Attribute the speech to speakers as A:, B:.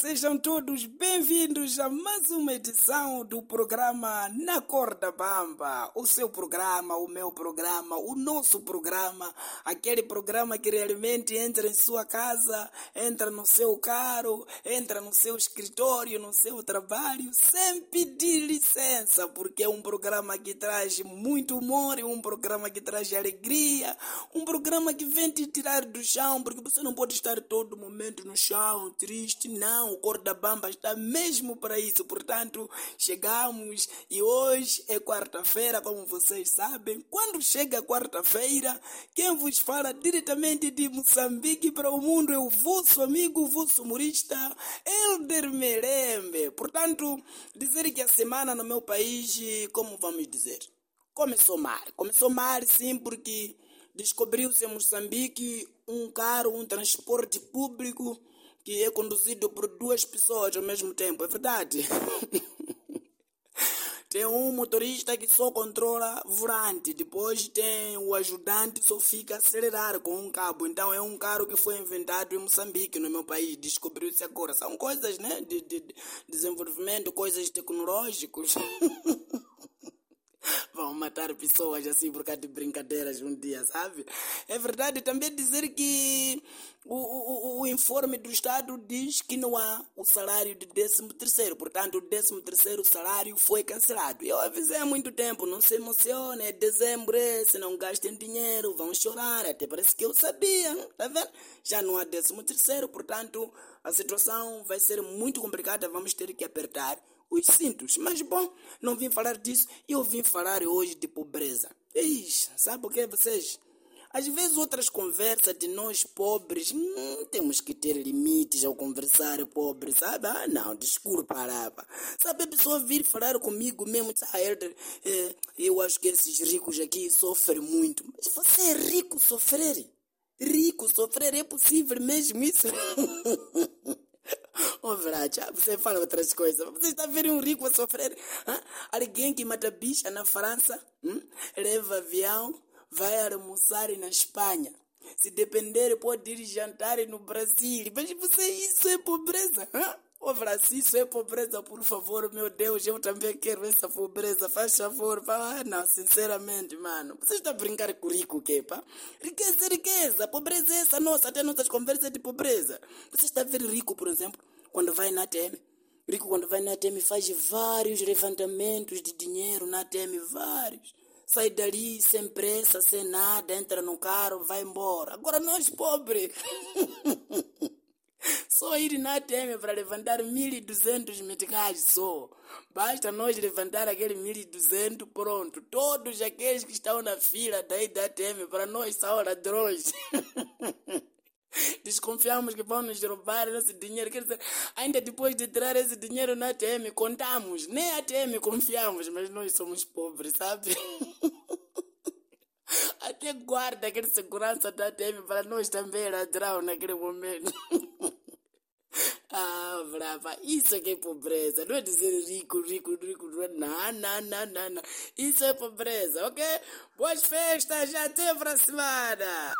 A: sejam todos bem-vindos a mais uma edição do programa Na Corda Bamba. O seu programa, o meu programa, o nosso programa, aquele programa que realmente entra em sua casa, entra no seu carro, entra no seu escritório, no seu trabalho, sem pedir licença, porque é um programa que traz muito humor, é um programa que traz alegria, um programa que vem te tirar do chão, porque você não pode estar todo momento no chão, triste, não. O Corda Bamba está mesmo para isso. Portanto, chegamos e hoje é quarta-feira, como vocês sabem. Quando chega quarta-feira, quem vos fala diretamente de Moçambique para o mundo é o vosso amigo, o vosso humorista, Elder Merembe. Portanto, dizer que a semana no meu país, como vamos dizer? Começou mal. Começou mal, sim, porque descobriu-se em Moçambique um carro, um transporte público que é conduzido por duas pessoas ao mesmo tempo. É verdade? tem um motorista que só controla volante, depois tem o ajudante que só fica a acelerar com um cabo. Então é um carro que foi inventado em Moçambique, no meu país, descobriu-se agora. São coisas, né, de, de desenvolvimento, coisas tecnológicas. vão matar pessoas assim por causa de brincadeiras um dia, sabe? É verdade também dizer que informe do Estado diz que não há o salário de 13 terceiro, portanto o 13 terceiro salário foi cancelado. Eu avisei há muito tempo, não se emocione, é dezembro, é, se não gastem dinheiro, vão chorar, até parece que eu sabia, tá vendo? Já não há 13 terceiro, portanto a situação vai ser muito complicada, vamos ter que apertar os cintos. Mas bom, não vim falar disso, eu vim falar hoje de pobreza. Ixi, sabe o que vocês? Às vezes outras conversas de nós pobres, hum, temos que ter limites ao conversar pobre, sabe? Ah, não, desculpa, rapa. Sabe, a pessoa vir falar comigo mesmo, ah, Herder, é, eu acho que esses ricos aqui sofrem muito. Mas você é rico sofrer? Rico sofrer é possível mesmo isso? Ô, oh, você fala outras coisas. Você está vendo um rico a sofrer? Hã? Alguém que mata bicha na França, hum? leva avião, vai almoçar na Espanha. Se depender, pode ir jantar no Brasil. Mas você, isso é pobreza. Ô, Brasil, isso é pobreza, por favor, meu Deus, eu também quero essa pobreza, faz favor. Ah, não, sinceramente, mano, você está a brincar com rico, o quê, pá? Riqueza riqueza, pobreza é essa nossa, até nossas conversas de pobreza. Você está a ver rico, por exemplo, quando vai na ATM, rico quando vai na ATM faz vários levantamentos de dinheiro na ATM, vários. Sai dali sem pressa, sem nada, entra no carro, vai embora. Agora nós pobres... Só ir na ATM para levantar 1.200 meticais só. Basta nós levantar aquele 1.200, pronto. Todos aqueles que estão na fila daí da ATM para nós são ladrões. Desconfiamos que vão nos roubar esse dinheiro. Quer dizer, ainda depois de tirar esse dinheiro na ATM, contamos. Nem a ATM confiamos, mas nós somos pobres, sabe? Até guarda aquele segurança da ATM para nós também ladrão naquele momento. ah, brava. Isso é é pobreza. Não é dizer rico, rico, rico. Não, não, não, não, não. Isso é pobreza, ok? Boas festas, até a próxima semana.